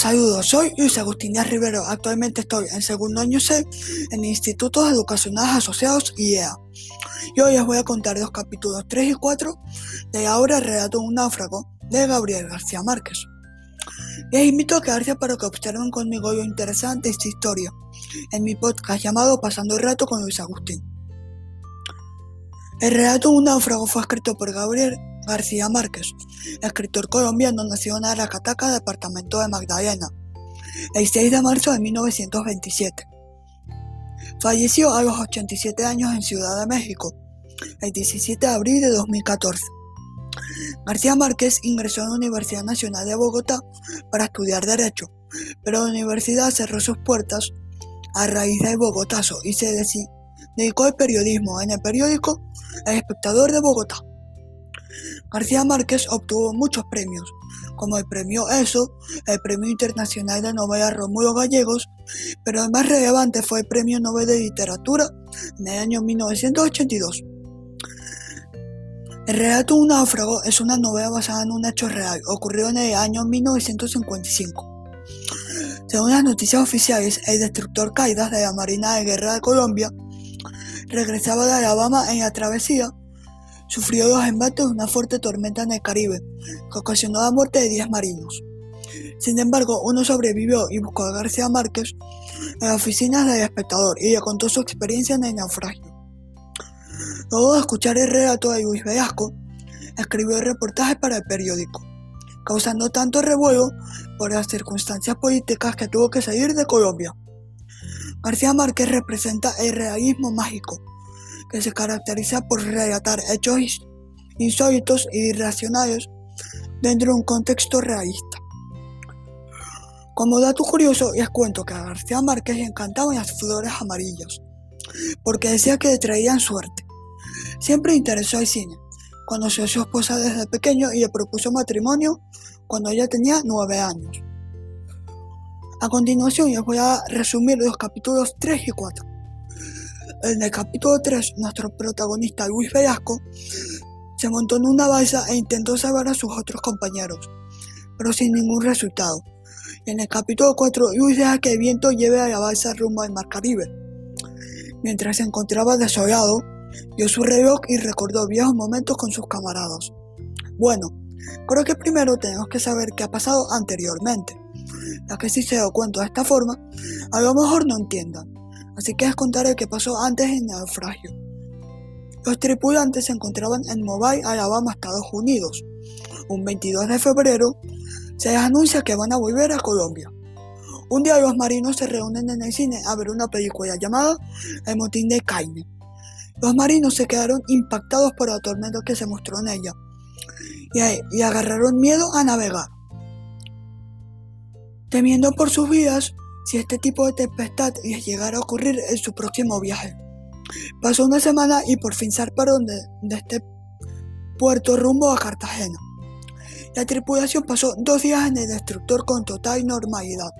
Los saludo, soy Luis Agustín Díaz Rivero. Actualmente estoy en segundo año C en Institutos Educacionales Asociados IEA. Y hoy les voy a contar los capítulos 3 y 4 de la obra Relato un náufrago de Gabriel García Márquez. Les invito a quedarse para que observen conmigo lo interesante de esta historia en mi podcast llamado Pasando el Rato con Luis Agustín. El relato Un náufrago fue escrito por Gabriel García Márquez, escritor colombiano nacido en Aracataca, departamento de Magdalena, el 6 de marzo de 1927. Falleció a los 87 años en Ciudad de México, el 17 de abril de 2014. García Márquez ingresó en la Universidad Nacional de Bogotá para estudiar Derecho, pero la universidad cerró sus puertas a raíz del Bogotazo y se dedicó al periodismo en el periódico El Espectador de Bogotá. García Márquez obtuvo muchos premios, como el Premio ESO, el Premio Internacional de Novela Rómulo Gallegos, pero el más relevante fue el Premio Nobel de Literatura en el año 1982. El relato Un náufrago es una novela basada en un hecho real ocurrido en el año 1955. Según las noticias oficiales, el destructor Caidas de la Marina de Guerra de Colombia regresaba de Alabama en la travesía sufrió los embates de una fuerte tormenta en el Caribe, que ocasionó la muerte de 10 marinos. Sin embargo, uno sobrevivió y buscó a García Márquez en las oficinas del espectador y le contó su experiencia en el naufragio. Luego de escuchar el relato de Luis Velasco, escribió el reportaje para el periódico, causando tanto revuelo por las circunstancias políticas que tuvo que salir de Colombia. García Márquez representa el realismo mágico, que se caracteriza por relatar hechos insólitos e irracionales dentro de un contexto realista. Como dato curioso, les cuento que a García Márquez le encantaban las flores amarillas, porque decía que le traían suerte. Siempre interesó el cine. Conoció a su esposa desde pequeño y le propuso matrimonio cuando ella tenía nueve años. A continuación les voy a resumir los capítulos 3 y 4. En el capítulo 3, nuestro protagonista Luis Velasco se montó en una balsa e intentó salvar a sus otros compañeros, pero sin ningún resultado. En el capítulo 4, Luis deja que el viento lleve a la balsa rumbo al Mar Caribe. Mientras se encontraba desolado, vio su reloj y recordó viejos momentos con sus camaradas. Bueno, creo que primero tenemos que saber qué ha pasado anteriormente, ya que si se da cuenta de esta forma, a lo mejor no entiendan así que les contaré qué pasó antes en el naufragio. Los tripulantes se encontraban en Mobile, Alabama, Estados Unidos. Un 22 de febrero se les anuncia que van a volver a Colombia. Un día los marinos se reúnen en el cine a ver una película llamada El motín de Caine. Los marinos se quedaron impactados por la tormenta que se mostró en ella y agarraron miedo a navegar. Temiendo por sus vidas, si este tipo de tempestad llegara a ocurrir en su próximo viaje. Pasó una semana y por fin zarparon de, de este puerto rumbo a Cartagena. La tripulación pasó dos días en el destructor con total normalidad.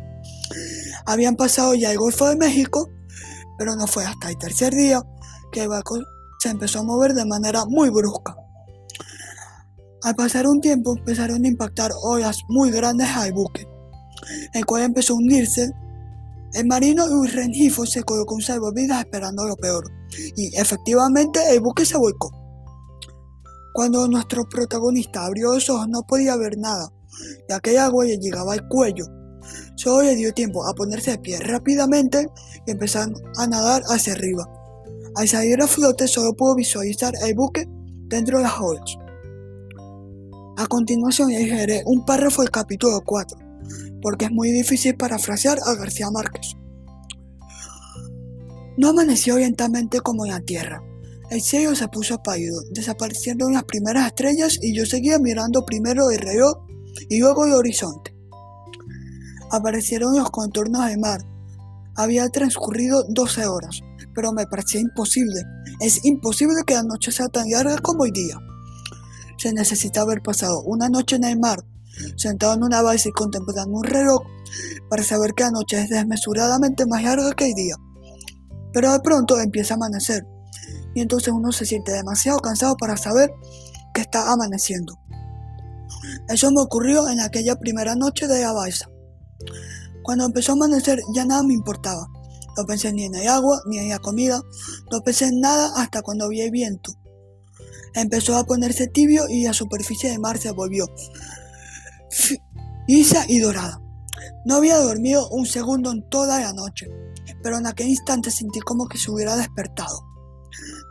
Habían pasado ya el Golfo de México, pero no fue hasta el tercer día que el barco se empezó a mover de manera muy brusca. Al pasar un tiempo empezaron a impactar olas muy grandes al buque, el cual empezó a hundirse el marino Luis Rengifo se colocó un salvavidas esperando lo peor, y efectivamente el buque se volcó. Cuando nuestro protagonista abrió los ojos no podía ver nada, ya que el agua le llegaba al cuello. Solo le dio tiempo a ponerse de pie rápidamente y empezar a nadar hacia arriba. Al salir a flote solo pudo visualizar el buque dentro de las olas. A continuación leeré un párrafo del capítulo 4 porque es muy difícil parafrasear a García Márquez. No amaneció lentamente como en la tierra. El cielo se puso apálido, desapareciendo las primeras estrellas y yo seguía mirando primero el reloj y luego el horizonte. Aparecieron los contornos del mar. Había transcurrido 12 horas, pero me parecía imposible. Es imposible que la noche sea tan larga como hoy día. Se necesita haber pasado una noche en el mar sentado en una base y contemplando un reloj para saber que la noche es desmesuradamente más larga que el día. Pero de pronto empieza a amanecer y entonces uno se siente demasiado cansado para saber que está amaneciendo. Eso me ocurrió en aquella primera noche de la balsa. Cuando empezó a amanecer ya nada me importaba. No pensé ni en el agua, ni en la comida, no pensé en nada hasta cuando vi el viento. Empezó a ponerse tibio y la superficie del mar se volvió lisa y dorada. No había dormido un segundo en toda la noche, pero en aquel instante sentí como que se hubiera despertado.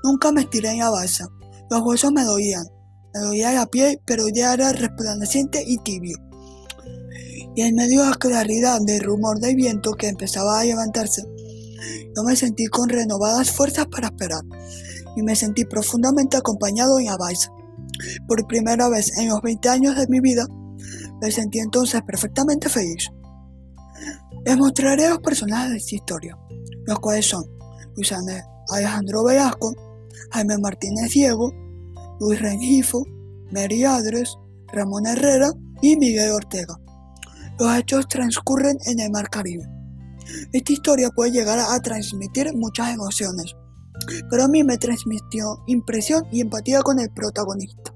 Nunca me estiré en la balsa. Los huesos me doían. Me doía la piel, pero ya era resplandeciente y tibio. Y en medio de la claridad del rumor del viento que empezaba a levantarse, yo me sentí con renovadas fuerzas para esperar y me sentí profundamente acompañado en la balsa. Por primera vez en los 20 años de mi vida, me sentí entonces perfectamente feliz. Les mostraré a los personajes de esta historia, los cuales son Luis Alejandro Velasco, Jaime Martínez Diego, Luis Rengifo, Mary Adres, Ramón Herrera y Miguel Ortega. Los hechos transcurren en el Mar Caribe. Esta historia puede llegar a transmitir muchas emociones, pero a mí me transmitió impresión y empatía con el protagonista.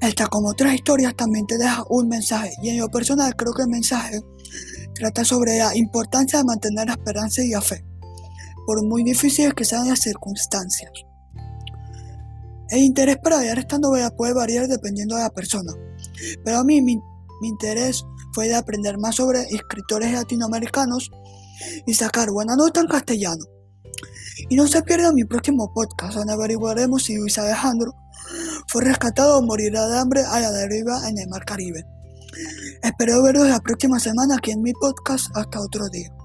Esta, como otras historias, también te deja un mensaje, y en lo personal creo que el mensaje trata sobre la importancia de mantener la esperanza y la fe, por muy difíciles que sean las circunstancias. El interés para leer esta novela puede variar dependiendo de la persona, pero a mí mi, mi interés fue de aprender más sobre escritores latinoamericanos y sacar buena nota en castellano. Y no se pierda mi próximo podcast donde averiguaremos si Luis Alejandro fue rescatado o morirá de hambre a la deriva en el Mar Caribe. Espero veros la próxima semana aquí en mi podcast. Hasta otro día.